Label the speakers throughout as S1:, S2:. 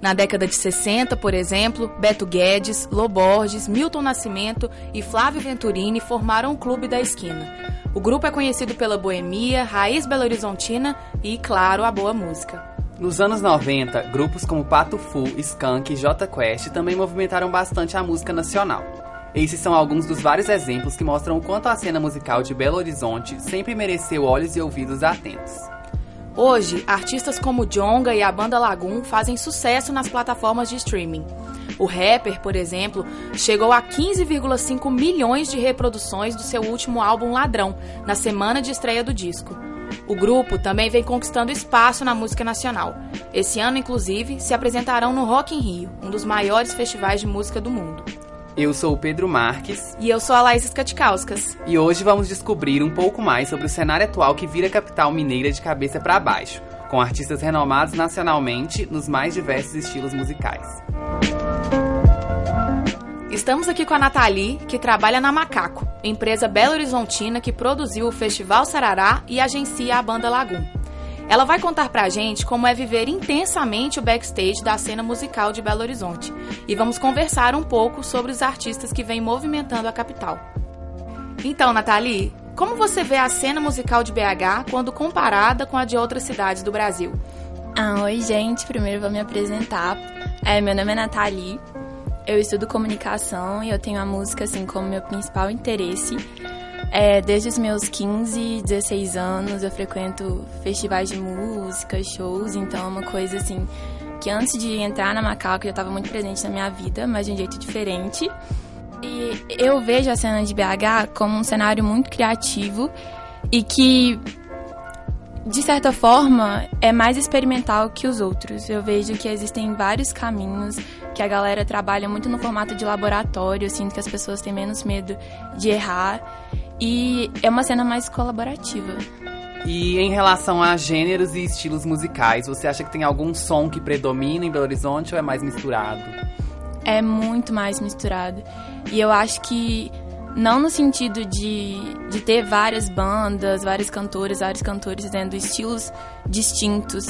S1: Na década de 60, por exemplo, Beto Guedes, Loborges, Milton Nascimento e Flávio Venturini formaram o Clube da Esquina. O grupo é conhecido pela boemia, raiz belo-horizontina e, claro, a boa música.
S2: Nos anos 90, grupos como Pato Fu, Skank e J Quest também movimentaram bastante a música nacional. Esses são alguns dos vários exemplos que mostram o quanto a cena musical de Belo Horizonte sempre mereceu olhos e ouvidos atentos.
S1: Hoje, artistas como Jonga e a banda Lagoon fazem sucesso nas plataformas de streaming. O rapper, por exemplo, chegou a 15,5 milhões de reproduções do seu último álbum Ladrão, na semana de estreia do disco. O grupo também vem conquistando espaço na música nacional. Esse ano, inclusive, se apresentarão no Rock in Rio, um dos maiores festivais de música do mundo.
S2: Eu sou o Pedro Marques.
S1: E eu sou a Laís Skatikauskas.
S2: E hoje vamos descobrir um pouco mais sobre o cenário atual que vira a capital mineira de cabeça para baixo, com artistas renomados nacionalmente nos mais diversos estilos musicais.
S1: Estamos aqui com a Nathalie, que trabalha na Macaco, empresa Belo Horizontina que produziu o Festival Sarará e agencia a banda Lagoon. Ela vai contar pra gente como é viver intensamente o backstage da cena musical de Belo Horizonte. E vamos conversar um pouco sobre os artistas que vêm movimentando a capital. Então, Nathalie, como você vê a cena musical de BH quando comparada com a de outras cidades do Brasil?
S3: Ah, oi, gente. Primeiro vou me apresentar. É, meu nome é Nathalie. Eu estudo comunicação e eu tenho a música assim como meu principal interesse. É, desde os meus 15, 16 anos eu frequento festivais de música, shows, então é uma coisa assim que antes de entrar na Macaco já estava muito presente na minha vida, mas de um jeito diferente. E eu vejo a cena de BH como um cenário muito criativo e que de certa forma, é mais experimental que os outros. Eu vejo que existem vários caminhos, que a galera trabalha muito no formato de laboratório, eu sinto que as pessoas têm menos medo de errar. E é uma cena mais colaborativa.
S2: E em relação a gêneros e estilos musicais, você acha que tem algum som que predomina em Belo Horizonte ou é mais misturado?
S3: É muito mais misturado. E eu acho que não no sentido de, de ter várias bandas, vários cantores, vários cantores tendo estilos distintos,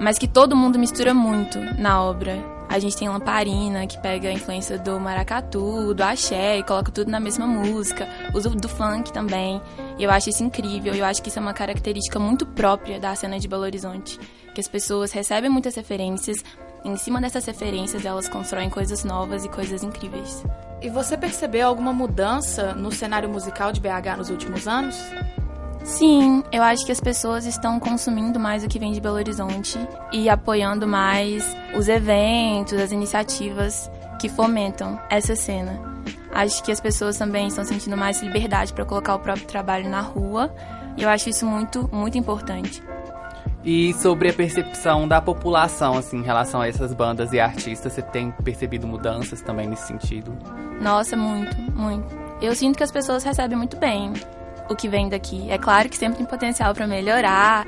S3: mas que todo mundo mistura muito na obra. A gente tem Lamparina, que pega a influência do maracatu, do axé e coloca tudo na mesma música. Usa do funk também. E eu acho isso incrível. Eu acho que isso é uma característica muito própria da cena de Belo Horizonte. Que as pessoas recebem muitas referências, e em cima dessas referências elas constroem coisas novas e coisas incríveis.
S1: E você percebeu alguma mudança no cenário musical de BH nos últimos anos?
S3: Sim, eu acho que as pessoas estão consumindo mais o que vem de Belo Horizonte e apoiando mais os eventos, as iniciativas que fomentam essa cena. Acho que as pessoas também estão sentindo mais liberdade para colocar o próprio trabalho na rua e eu acho isso muito, muito importante.
S2: E sobre a percepção da população, assim, em relação a essas bandas e artistas, você tem percebido mudanças também nesse sentido?
S3: Nossa, muito, muito. Eu sinto que as pessoas recebem muito bem o que vem daqui. É claro que sempre tem potencial para melhorar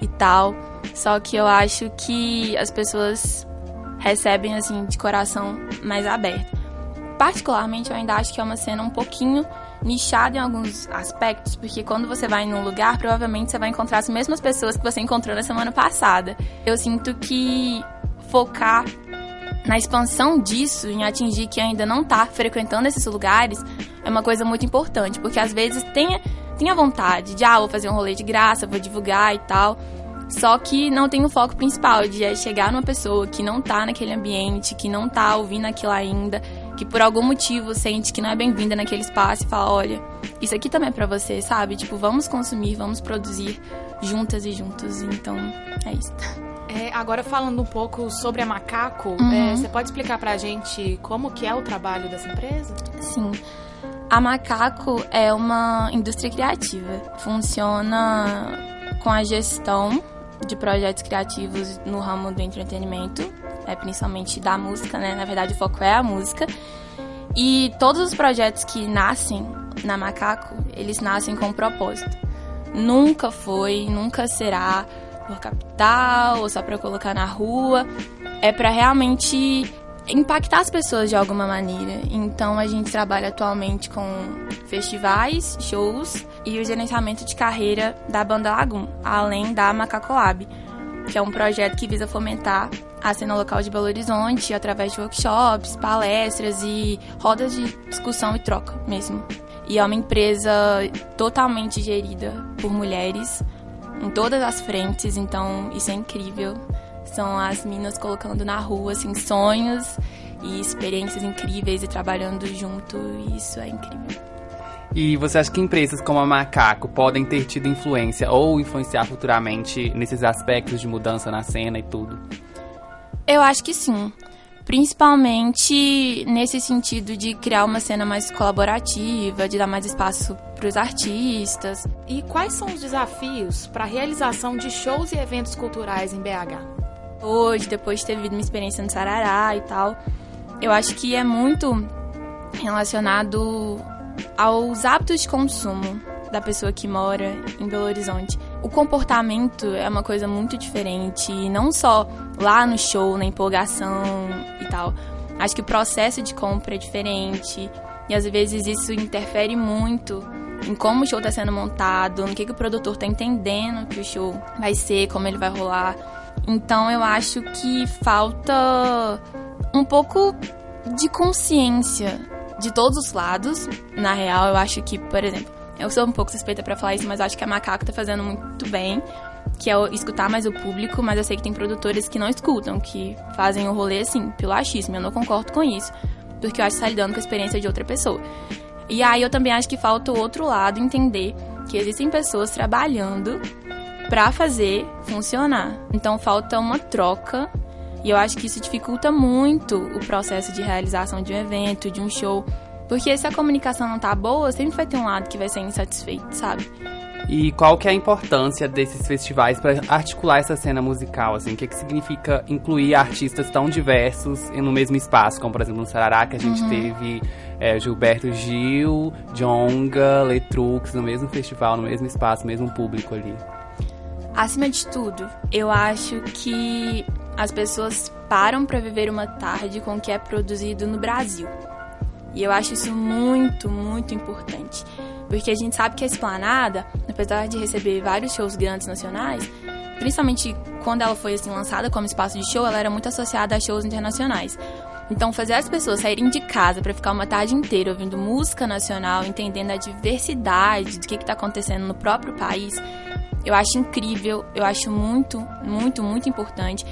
S3: e tal, só que eu acho que as pessoas recebem assim de coração mais aberto. Particularmente, eu ainda acho que é uma cena um pouquinho nichada em alguns aspectos, porque quando você vai num lugar, provavelmente você vai encontrar as mesmas pessoas que você encontrou na semana passada. Eu sinto que focar na expansão disso, em atingir quem ainda não está frequentando esses lugares, é uma coisa muito importante, porque às vezes tem, tem a vontade de, ah, vou fazer um rolê de graça, vou divulgar e tal. Só que não tem o foco principal de é chegar numa pessoa que não tá naquele ambiente, que não tá ouvindo aquilo ainda, que por algum motivo sente que não é bem-vinda naquele espaço e fala, olha, isso aqui também é para você, sabe? Tipo, vamos consumir, vamos produzir juntas e juntos. Então, é isso.
S1: É, agora falando um pouco sobre a Macaco, uhum. é, você pode explicar pra gente como que é o trabalho dessa empresa?
S3: Sim. A Macaco é uma indústria criativa. Funciona com a gestão de projetos criativos no ramo do entretenimento, é, principalmente da música, né? Na verdade, o foco é a música. E todos os projetos que nascem na Macaco, eles nascem com um propósito. Nunca foi, nunca será por capital ou só para colocar na rua. É para realmente impactar as pessoas de alguma maneira. Então a gente trabalha atualmente com festivais, shows e o gerenciamento de carreira da Banda Lagoon, além da Macaco Lab, que é um projeto que visa fomentar a cena local de Belo Horizonte através de workshops, palestras e rodas de discussão e troca mesmo. E é uma empresa totalmente gerida por mulheres em todas as frentes, então isso é incrível. São as minas colocando na rua assim sonhos e experiências incríveis e trabalhando junto, e isso é incrível.
S2: E você acha que empresas como a Macaco podem ter tido influência ou influenciar futuramente nesses aspectos de mudança na cena e tudo?
S3: Eu acho que sim. Principalmente nesse sentido de criar uma cena mais colaborativa, de dar mais espaço para os artistas.
S1: E quais são os desafios para a realização de shows e eventos culturais em BH?
S3: Hoje, depois de ter vivido uma experiência no Sarará e tal, eu acho que é muito relacionado aos hábitos de consumo da pessoa que mora em Belo Horizonte. O comportamento é uma coisa muito diferente, não só lá no show, na empolgação e tal. Acho que o processo de compra é diferente e às vezes isso interfere muito em como o show está sendo montado, no que, que o produtor está entendendo que o show vai ser, como ele vai rolar. Então eu acho que falta um pouco de consciência de todos os lados. Na real, eu acho que, por exemplo, eu sou um pouco suspeita para falar isso, mas acho que a Macaco tá fazendo muito bem, que é escutar mais o público, mas eu sei que tem produtores que não escutam, que fazem o rolê assim, pelo achismo. Eu não concordo com isso, porque eu acho que tá lidando com a experiência de outra pessoa. E aí eu também acho que falta o outro lado entender que existem pessoas trabalhando para fazer funcionar. Então falta uma troca e eu acho que isso dificulta muito o processo de realização de um evento, de um show, porque se a comunicação não tá boa, sempre vai ter um lado que vai ser insatisfeito, sabe?
S2: E qual que é a importância desses festivais para articular essa cena musical? Assim, o que, que significa incluir artistas tão diversos no mesmo espaço, como por exemplo no Sarará, que a gente uhum. teve é, Gilberto Gil, Jonga, Letrux no mesmo festival, no mesmo espaço, mesmo público ali.
S3: Acima de tudo, eu acho que as pessoas param para viver uma tarde com o que é produzido no Brasil. E eu acho isso muito, muito importante. Porque a gente sabe que a Esplanada, apesar de receber vários shows grandes nacionais, principalmente quando ela foi assim lançada como espaço de show, ela era muito associada a shows internacionais. Então, fazer as pessoas saírem de casa para ficar uma tarde inteira ouvindo música nacional, entendendo a diversidade do que está acontecendo no próprio país, eu acho incrível, eu acho muito, muito, muito importante.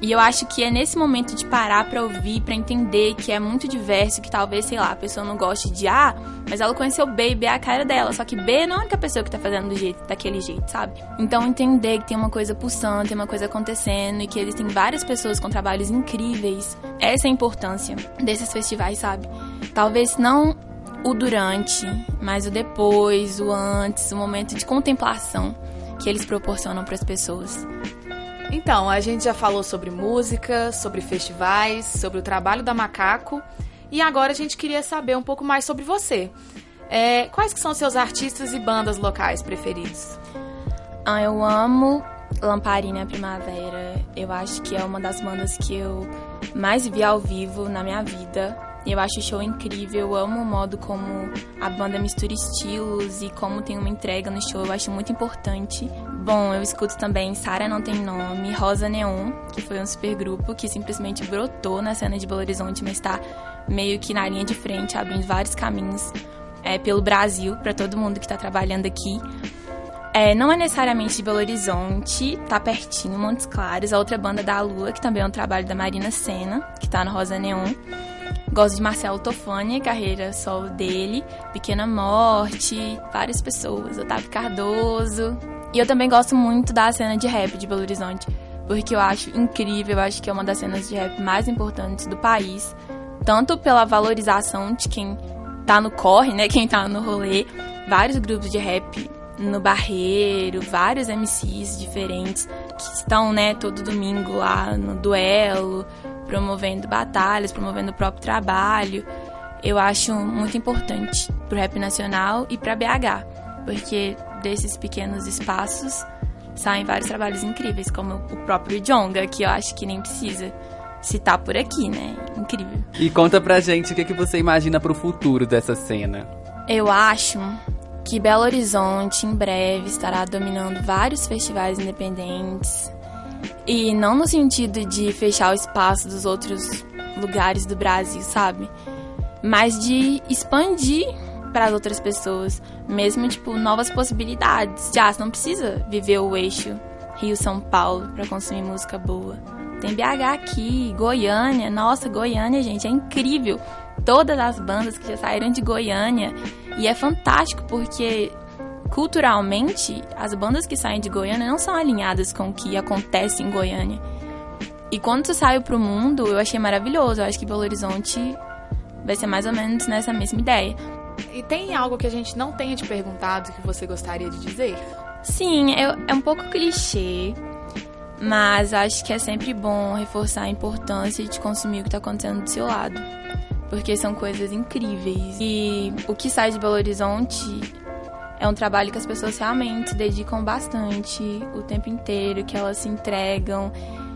S3: E eu acho que é nesse momento de parar para ouvir, para entender que é muito diverso, que talvez, sei lá, a pessoa não goste de A, mas ela conheceu B e B é a cara dela. Só que B não é a única pessoa que tá fazendo do jeito, daquele jeito, sabe? Então entender que tem uma coisa pulsando, tem uma coisa acontecendo e que existem várias pessoas com trabalhos incríveis. Essa é a importância desses festivais, sabe? Talvez não o durante, mas o depois, o antes, o momento de contemplação que eles proporcionam para as pessoas.
S1: Então, a gente já falou sobre música, sobre festivais, sobre o trabalho da Macaco e agora a gente queria saber um pouco mais sobre você. É, quais que são seus artistas e bandas locais preferidos?
S3: Ah, eu amo Lamparina Primavera. Eu acho que é uma das bandas que eu mais vi ao vivo na minha vida. Eu acho o show incrível, eu amo o modo como a banda mistura estilos e como tem uma entrega no show, eu acho muito importante. Bom, eu escuto também Sara Não Tem Nome, Rosa Neon, que foi um super grupo que simplesmente brotou na cena de Belo Horizonte, mas está meio que na linha de frente, abrindo vários caminhos é, pelo Brasil, para todo mundo que está trabalhando aqui. É, não é necessariamente de Belo Horizonte, tá pertinho, Montes Claros, a outra banda da Lua, que também é um trabalho da Marina Senna, que tá no Rosa Neon. Gosto de Marcelo Tofani, carreira solo dele, Pequena Morte, várias pessoas, Otávio Cardoso. E eu também gosto muito da cena de rap de Belo Horizonte, porque eu acho incrível, eu acho que é uma das cenas de rap mais importantes do país, tanto pela valorização de quem tá no corre, né, quem tá no rolê, vários grupos de rap no Barreiro, vários MCs diferentes que estão, né, todo domingo lá no duelo, promovendo batalhas, promovendo o próprio trabalho. eu acho muito importante pro rap nacional e pra BH, porque desses pequenos espaços saem vários trabalhos incríveis, como o próprio Jonga, que eu acho que nem precisa citar por aqui, né? Incrível.
S2: E conta pra gente o que, é que você imagina pro futuro dessa cena.
S3: Eu acho que Belo Horizonte em breve estará dominando vários festivais independentes. E não no sentido de fechar o espaço dos outros lugares do Brasil, sabe? Mas de expandir para as outras pessoas, mesmo tipo novas possibilidades. Já você não precisa viver o eixo Rio-São Paulo para consumir música boa. Tem BH aqui, Goiânia. Nossa, Goiânia, gente, é incrível. Todas as bandas que já saíram de Goiânia. E é fantástico porque culturalmente as bandas que saem de Goiânia não são alinhadas com o que acontece em Goiânia. E quando tu saiu pro mundo, eu achei maravilhoso. Eu acho que Belo Horizonte vai ser mais ou menos nessa mesma ideia.
S1: E tem algo que a gente não tenha te perguntado que você gostaria de dizer?
S3: Sim, é, é um pouco clichê, mas acho que é sempre bom reforçar a importância de consumir o que está acontecendo do seu lado. Porque são coisas incríveis. E o que sai de Belo Horizonte é um trabalho que as pessoas realmente se dedicam bastante o tempo inteiro, que elas se entregam.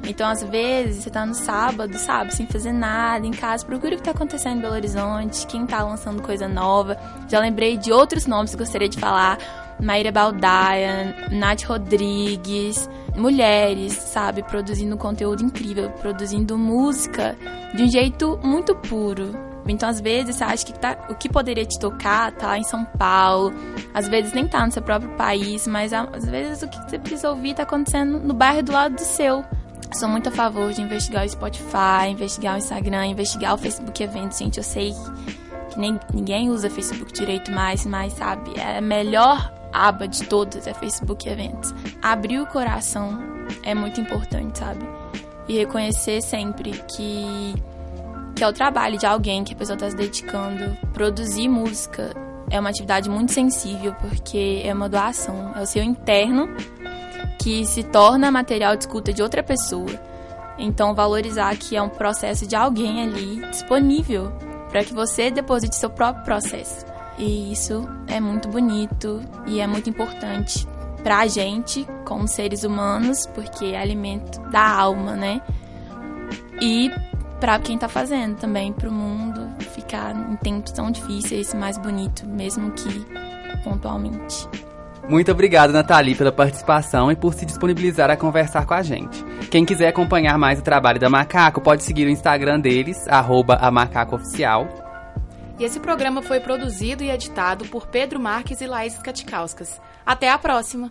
S3: Então, às vezes, você tá no sábado, sabe, sem fazer nada, em casa, procura o que tá acontecendo em Belo Horizonte, quem tá lançando coisa nova. Já lembrei de outros nomes que gostaria de falar. Maíra Baldaia, Nath Rodrigues, mulheres, sabe, produzindo conteúdo incrível, produzindo música de um jeito muito puro. Então, às vezes, você acha que tá, o que poderia te tocar tá lá em São Paulo, às vezes nem tá no seu próprio país, mas às vezes o que você precisa ouvir tá acontecendo no bairro do lado do seu. Sou muito a favor de investigar o Spotify, investigar o Instagram, investigar o Facebook Eventos. Gente, eu sei que nem, ninguém usa Facebook direito mais, mas sabe, é a melhor aba de todas é Facebook Eventos. Abrir o coração é muito importante, sabe? E reconhecer sempre que, que é o trabalho de alguém que a pessoa está se dedicando. Produzir música é uma atividade muito sensível porque é uma doação, é o seu interno que se torna material de escuta de outra pessoa. Então, valorizar que é um processo de alguém ali disponível para que você deposite seu próprio processo. E isso é muito bonito e é muito importante para a gente, como seres humanos, porque é alimento da alma, né? E para quem está fazendo também, para o mundo ficar em tempos tão difíceis, mais bonito, mesmo que pontualmente.
S2: Muito obrigado, Nathalie, pela participação e por se disponibilizar a conversar com a gente. Quem quiser acompanhar mais o trabalho da Macaco, pode seguir o Instagram deles, arroba a Macaco Oficial,
S1: e esse programa foi produzido e editado por Pedro Marques e Laís Skatikauskas. Até a próxima!